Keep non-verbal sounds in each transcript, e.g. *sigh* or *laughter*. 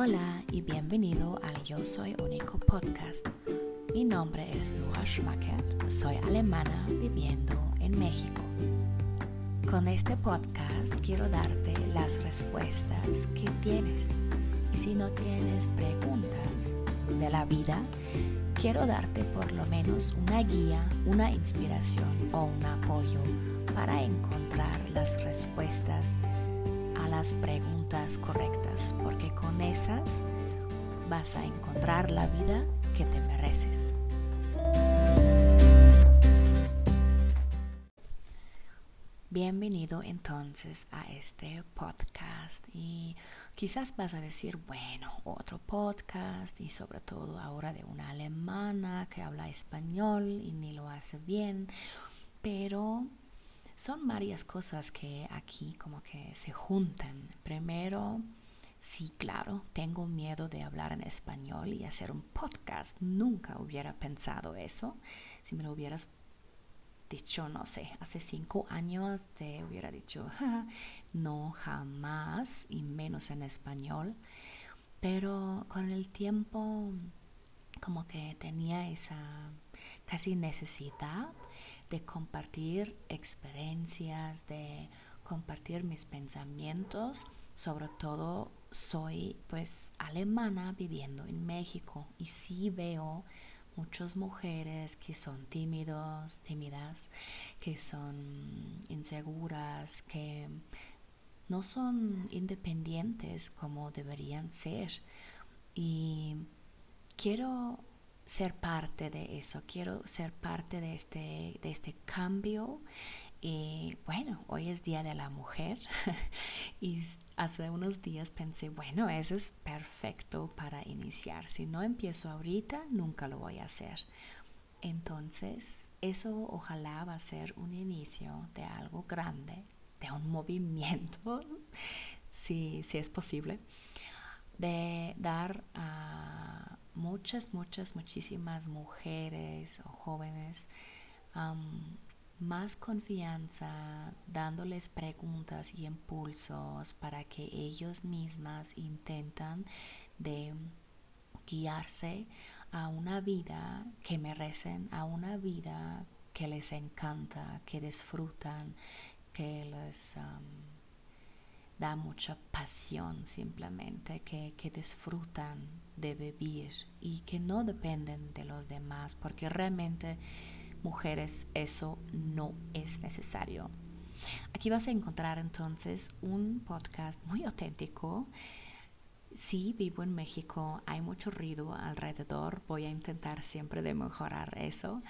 Hola y bienvenido al Yo Soy Único podcast. Mi nombre es Nora Schmackert, soy alemana viviendo en México. Con este podcast quiero darte las respuestas que tienes. Y si no tienes preguntas de la vida, quiero darte por lo menos una guía, una inspiración o un apoyo para encontrar las respuestas las preguntas correctas, porque con esas vas a encontrar la vida que te mereces. Bienvenido entonces a este podcast y quizás vas a decir, bueno, otro podcast y sobre todo ahora de una alemana que habla español y ni lo hace bien, pero son varias cosas que aquí como que se juntan. Primero, sí, claro, tengo miedo de hablar en español y hacer un podcast. Nunca hubiera pensado eso. Si me lo hubieras dicho, no sé, hace cinco años te hubiera dicho, *laughs* no, jamás, y menos en español. Pero con el tiempo, como que tenía esa casi necesidad de compartir experiencias, de compartir mis pensamientos. Sobre todo soy pues alemana viviendo en México y sí veo muchas mujeres que son tímidos, tímidas, que son inseguras, que no son independientes como deberían ser. Y quiero ser parte de eso, quiero ser parte de este, de este cambio. Y bueno, hoy es Día de la Mujer *laughs* y hace unos días pensé, bueno, eso es perfecto para iniciar. Si no empiezo ahorita, nunca lo voy a hacer. Entonces, eso ojalá va a ser un inicio de algo grande, de un movimiento, *laughs* si, si es posible, de dar a muchas, muchas, muchísimas mujeres o jóvenes más confianza, dándoles preguntas y impulsos para que ellos mismas intentan de guiarse a una vida que merecen, a una vida que les encanta, que disfrutan, que les da mucha pasión simplemente, que, que disfrutan de vivir y que no dependen de los demás, porque realmente mujeres eso no es necesario. Aquí vas a encontrar entonces un podcast muy auténtico. Sí, vivo en México, hay mucho ruido alrededor, voy a intentar siempre de mejorar eso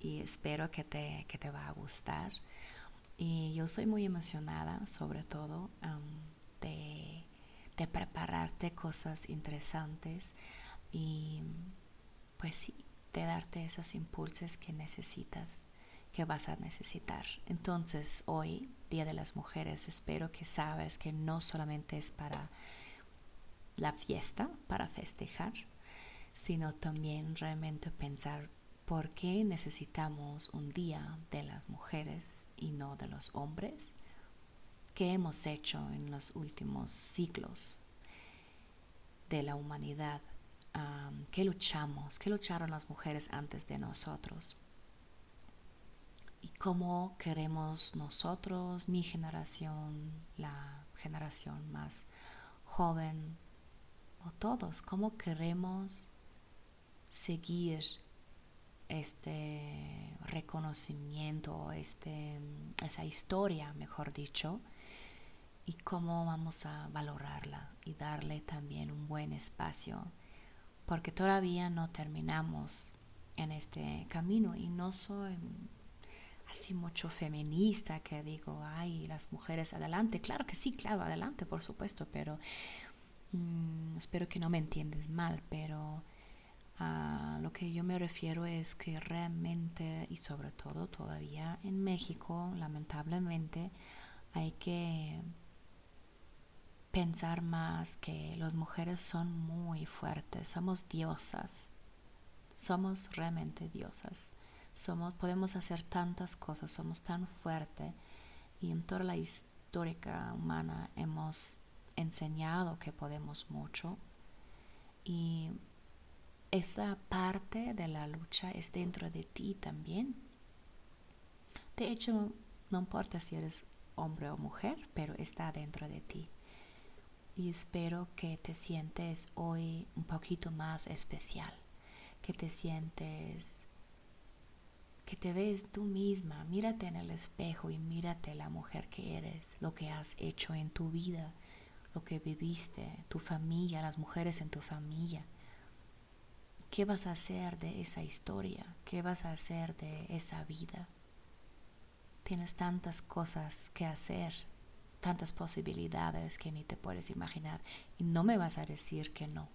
y espero que te, que te va a gustar. Y yo soy muy emocionada, sobre todo, de, de, prepararte cosas interesantes y, pues sí, de darte esos impulsos que necesitas, que vas a necesitar. Entonces, hoy, Día de las Mujeres, espero que sabes que no solamente es para la fiesta, para festejar, sino también realmente pensar por qué necesitamos un día de las mujeres y no de los hombres? ¿Qué hemos hecho en los últimos siglos de la humanidad? ¿Qué luchamos? ¿Qué lucharon las mujeres antes de nosotros? ¿Y cómo queremos nosotros, mi generación, la generación más joven, o todos, cómo queremos seguir este reconocimiento, este, esa historia, mejor dicho, y cómo vamos a valorarla y darle también un buen espacio, porque todavía no terminamos en este camino y no soy así mucho feminista que digo, ay, las mujeres adelante, claro que sí, claro, adelante, por supuesto, pero mm, espero que no me entiendes mal, pero a lo que yo me refiero es que realmente y sobre todo todavía en México, lamentablemente, hay que pensar más que las mujeres son muy fuertes, somos diosas, somos realmente diosas, somos, podemos hacer tantas cosas, somos tan fuertes y en toda la historia humana hemos enseñado que podemos mucho. Y esa parte de la lucha es dentro de ti también. De hecho, no importa si eres hombre o mujer, pero está dentro de ti. Y espero que te sientes hoy un poquito más especial, que te sientes, que te ves tú misma, mírate en el espejo y mírate la mujer que eres, lo que has hecho en tu vida, lo que viviste, tu familia, las mujeres en tu familia. ¿Qué vas a hacer de esa historia? ¿Qué vas a hacer de esa vida? Tienes tantas cosas que hacer, tantas posibilidades que ni te puedes imaginar y no me vas a decir que no.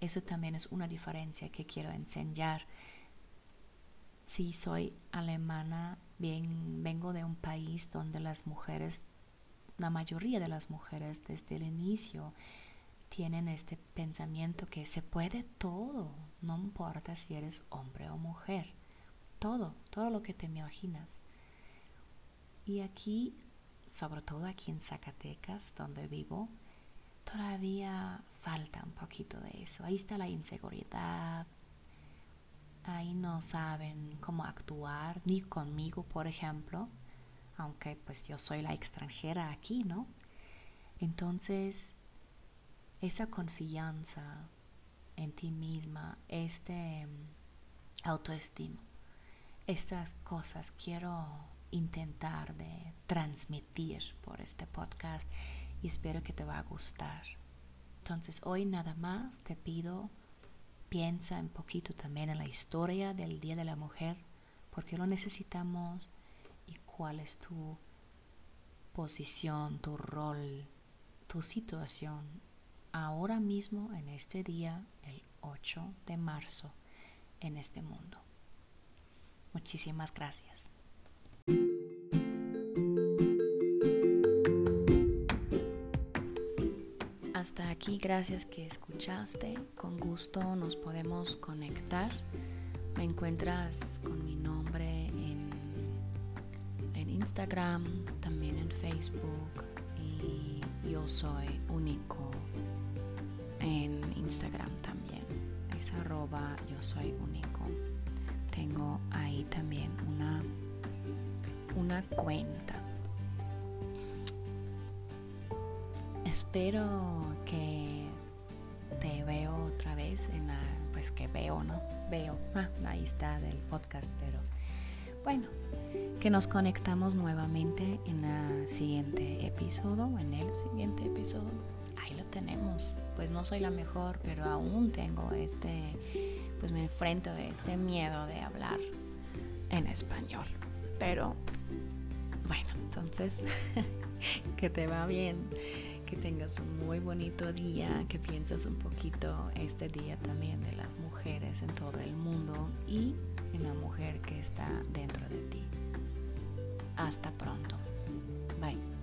Eso también es una diferencia que quiero enseñar. Si soy alemana, bien, vengo de un país donde las mujeres, la mayoría de las mujeres desde el inicio, tienen este pensamiento que se puede todo, no importa si eres hombre o mujer, todo, todo lo que te imaginas. Y aquí, sobre todo aquí en Zacatecas, donde vivo, todavía falta un poquito de eso. Ahí está la inseguridad, ahí no saben cómo actuar, ni conmigo, por ejemplo, aunque pues yo soy la extranjera aquí, ¿no? Entonces, esa confianza en ti misma, este mm, autoestima, estas cosas quiero intentar de transmitir por este podcast y espero que te va a gustar. Entonces hoy nada más te pido, piensa un poquito también en la historia del Día de la Mujer, porque lo necesitamos y cuál es tu posición, tu rol, tu situación ahora mismo en este día, el 8 de marzo, en este mundo. Muchísimas gracias. Hasta aquí, gracias que escuchaste. Con gusto nos podemos conectar. Me encuentras con mi nombre en, en Instagram, también en Facebook y yo soy único en Instagram también. Es arroba yo soy único. Tengo ahí también una, una cuenta. Espero que te veo otra vez en la, pues que veo, ¿no? Veo, ah, ahí está del podcast, pero bueno, que nos conectamos nuevamente en el siguiente episodio, en el siguiente episodio tenemos. Pues no soy la mejor, pero aún tengo este, pues me enfrento de este miedo de hablar en español. Pero bueno, entonces *laughs* que te va bien, que tengas un muy bonito día, que pienses un poquito este día también de las mujeres en todo el mundo y en la mujer que está dentro de ti. Hasta pronto. Bye.